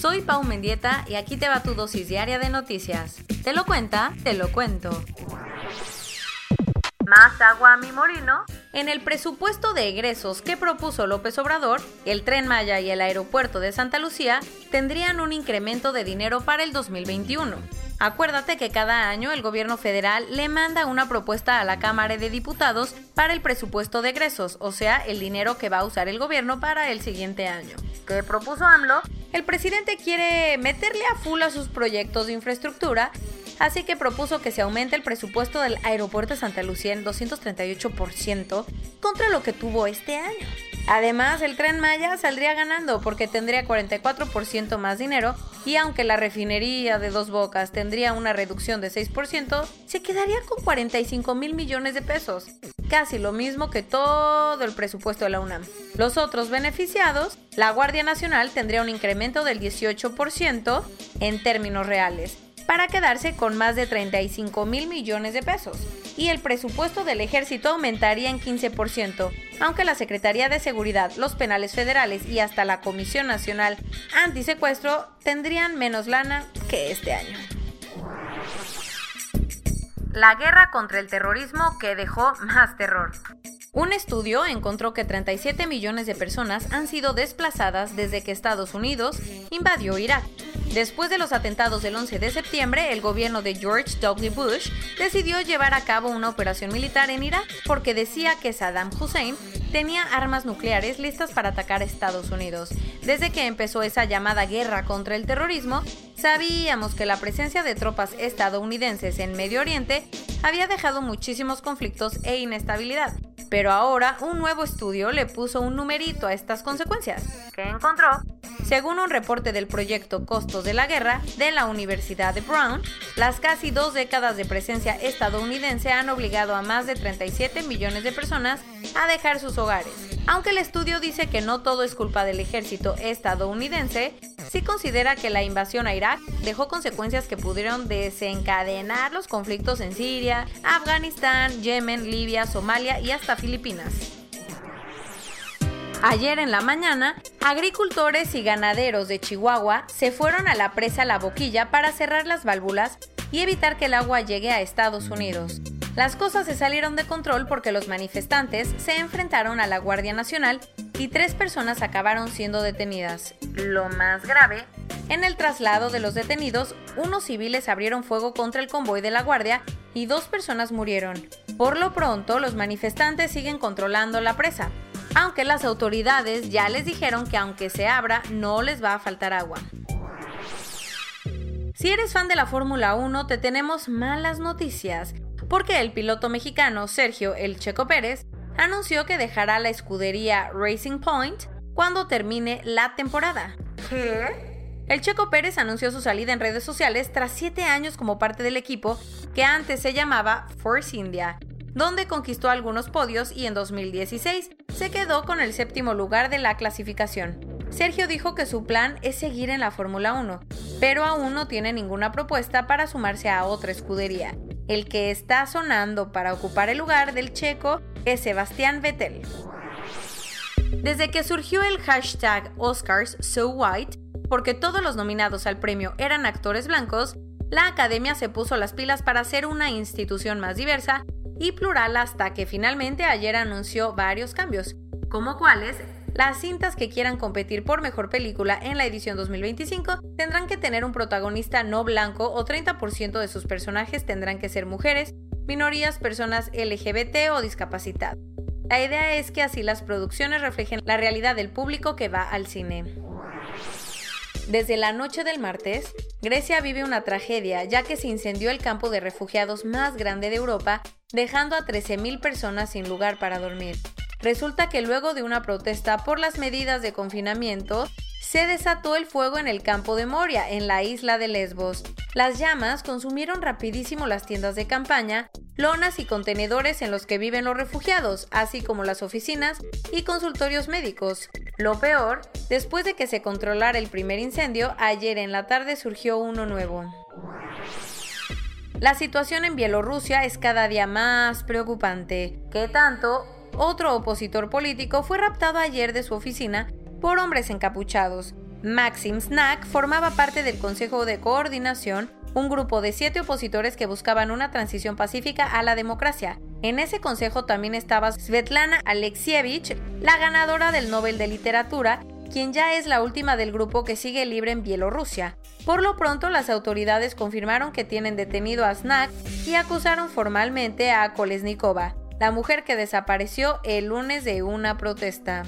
Soy Pau Mendieta y aquí te va tu dosis diaria de noticias. ¿Te lo cuenta? Te lo cuento. Más agua a mi morino. En el presupuesto de egresos que propuso López Obrador, el tren Maya y el aeropuerto de Santa Lucía tendrían un incremento de dinero para el 2021. Acuérdate que cada año el gobierno federal le manda una propuesta a la Cámara de Diputados para el presupuesto de egresos, o sea, el dinero que va a usar el gobierno para el siguiente año. ¿Qué propuso AMLO? El presidente quiere meterle a full a sus proyectos de infraestructura, así que propuso que se aumente el presupuesto del aeropuerto de Santa Lucía en 238% contra lo que tuvo este año. Además, el tren Maya saldría ganando porque tendría 44% más dinero y aunque la refinería de Dos Bocas tendría una reducción de 6%, se quedaría con 45 mil millones de pesos, casi lo mismo que todo el presupuesto de la UNAM. Los otros beneficiados, la Guardia Nacional tendría un incremento del 18% en términos reales para quedarse con más de 35 mil millones de pesos. Y el presupuesto del ejército aumentaría en 15%, aunque la Secretaría de Seguridad, los penales federales y hasta la Comisión Nacional Antisecuestro tendrían menos lana que este año. La guerra contra el terrorismo que dejó más terror. Un estudio encontró que 37 millones de personas han sido desplazadas desde que Estados Unidos invadió Irak. Después de los atentados del 11 de septiembre, el gobierno de George W. Bush decidió llevar a cabo una operación militar en Irak porque decía que Saddam Hussein tenía armas nucleares listas para atacar a Estados Unidos. Desde que empezó esa llamada guerra contra el terrorismo, sabíamos que la presencia de tropas estadounidenses en Medio Oriente había dejado muchísimos conflictos e inestabilidad. Pero ahora un nuevo estudio le puso un numerito a estas consecuencias. ¿Qué encontró? Según un reporte del proyecto Costos de la Guerra de la Universidad de Brown, las casi dos décadas de presencia estadounidense han obligado a más de 37 millones de personas a dejar sus hogares. Aunque el estudio dice que no todo es culpa del ejército estadounidense, sí considera que la invasión a Irak dejó consecuencias que pudieron desencadenar los conflictos en Siria, Afganistán, Yemen, Libia, Somalia y hasta Filipinas. Ayer en la mañana, agricultores y ganaderos de Chihuahua se fueron a la presa La Boquilla para cerrar las válvulas y evitar que el agua llegue a Estados Unidos. Las cosas se salieron de control porque los manifestantes se enfrentaron a la Guardia Nacional y tres personas acabaron siendo detenidas. Lo más grave, en el traslado de los detenidos, unos civiles abrieron fuego contra el convoy de la Guardia y dos personas murieron. Por lo pronto, los manifestantes siguen controlando la presa, aunque las autoridades ya les dijeron que aunque se abra, no les va a faltar agua. Si eres fan de la Fórmula 1, te tenemos malas noticias, porque el piloto mexicano Sergio El Checo Pérez anunció que dejará la escudería Racing Point cuando termine la temporada. ¿Qué? El Checo Pérez anunció su salida en redes sociales tras siete años como parte del equipo que antes se llamaba Force India donde conquistó algunos podios y en 2016 se quedó con el séptimo lugar de la clasificación. Sergio dijo que su plan es seguir en la Fórmula 1, pero aún no tiene ninguna propuesta para sumarse a otra escudería. El que está sonando para ocupar el lugar del checo es Sebastián Vettel. Desde que surgió el hashtag Oscars So White, porque todos los nominados al premio eran actores blancos, la academia se puso las pilas para ser una institución más diversa y plural hasta que finalmente ayer anunció varios cambios, como cuáles las cintas que quieran competir por mejor película en la edición 2025 tendrán que tener un protagonista no blanco o 30% de sus personajes tendrán que ser mujeres, minorías, personas LGBT o discapacitadas. La idea es que así las producciones reflejen la realidad del público que va al cine. Desde la noche del martes, Grecia vive una tragedia ya que se incendió el campo de refugiados más grande de Europa dejando a 13.000 personas sin lugar para dormir. Resulta que luego de una protesta por las medidas de confinamiento, se desató el fuego en el campo de Moria, en la isla de Lesbos. Las llamas consumieron rapidísimo las tiendas de campaña, lonas y contenedores en los que viven los refugiados, así como las oficinas y consultorios médicos. Lo peor, después de que se controlara el primer incendio, ayer en la tarde surgió uno nuevo. La situación en Bielorrusia es cada día más preocupante. ¿Qué tanto? Otro opositor político fue raptado ayer de su oficina por hombres encapuchados. Maxim Snack formaba parte del Consejo de Coordinación, un grupo de siete opositores que buscaban una transición pacífica a la democracia. En ese consejo también estaba Svetlana Alexievich, la ganadora del Nobel de Literatura, quien ya es la última del grupo que sigue libre en Bielorrusia. Por lo pronto, las autoridades confirmaron que tienen detenido a Snack y acusaron formalmente a Kolesnikova, la mujer que desapareció el lunes de una protesta.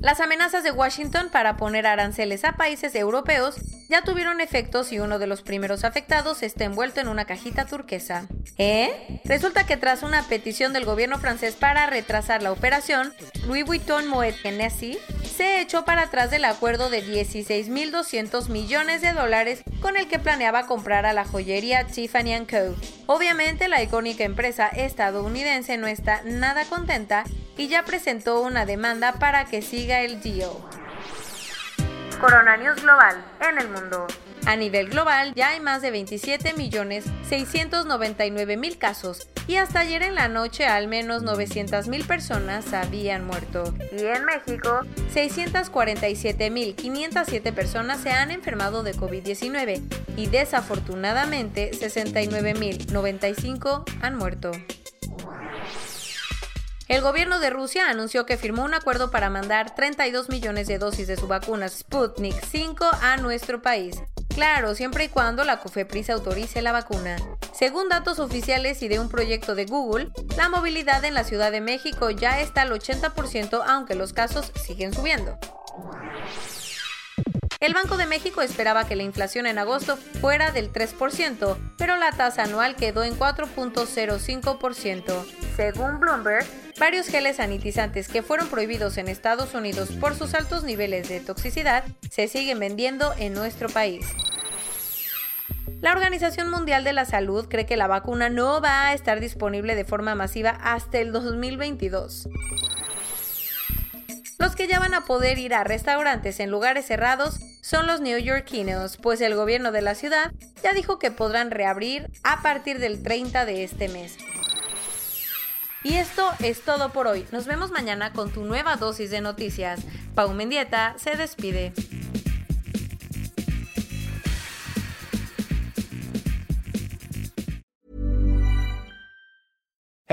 Las amenazas de Washington para poner aranceles a países europeos ya tuvieron efectos y uno de los primeros afectados está envuelto en una cajita turquesa. ¿Eh? Resulta que tras una petición del gobierno francés para retrasar la operación, Louis Vuitton Moet Hennessy se echó para atrás del acuerdo de 16.200 millones de dólares con el que planeaba comprar a la joyería Tiffany Co. Obviamente la icónica empresa estadounidense no está nada contenta y ya presentó una demanda para que siga el deal. Coronavirus global en el mundo. A nivel global ya hay más de 27 millones 699 mil casos y hasta ayer en la noche al menos 900 mil personas habían muerto. Y en México 647 mil 507 personas se han enfermado de COVID-19 y desafortunadamente 69 mil 95 han muerto. El gobierno de Rusia anunció que firmó un acuerdo para mandar 32 millones de dosis de su vacuna Sputnik 5 a nuestro país. Claro, siempre y cuando la COFEPRIS autorice la vacuna. Según datos oficiales y de un proyecto de Google, la movilidad en la Ciudad de México ya está al 80%, aunque los casos siguen subiendo. El Banco de México esperaba que la inflación en agosto fuera del 3%, pero la tasa anual quedó en 4.05%. Según Bloomberg, varios geles sanitizantes que fueron prohibidos en Estados Unidos por sus altos niveles de toxicidad se siguen vendiendo en nuestro país. La Organización Mundial de la Salud cree que la vacuna no va a estar disponible de forma masiva hasta el 2022. Los que ya van a poder ir a restaurantes en lugares cerrados son los neoyorquinos, pues el gobierno de la ciudad ya dijo que podrán reabrir a partir del 30 de este mes. Y esto es todo por hoy. Nos vemos mañana con tu nueva dosis de noticias. Pau Mendieta se despide.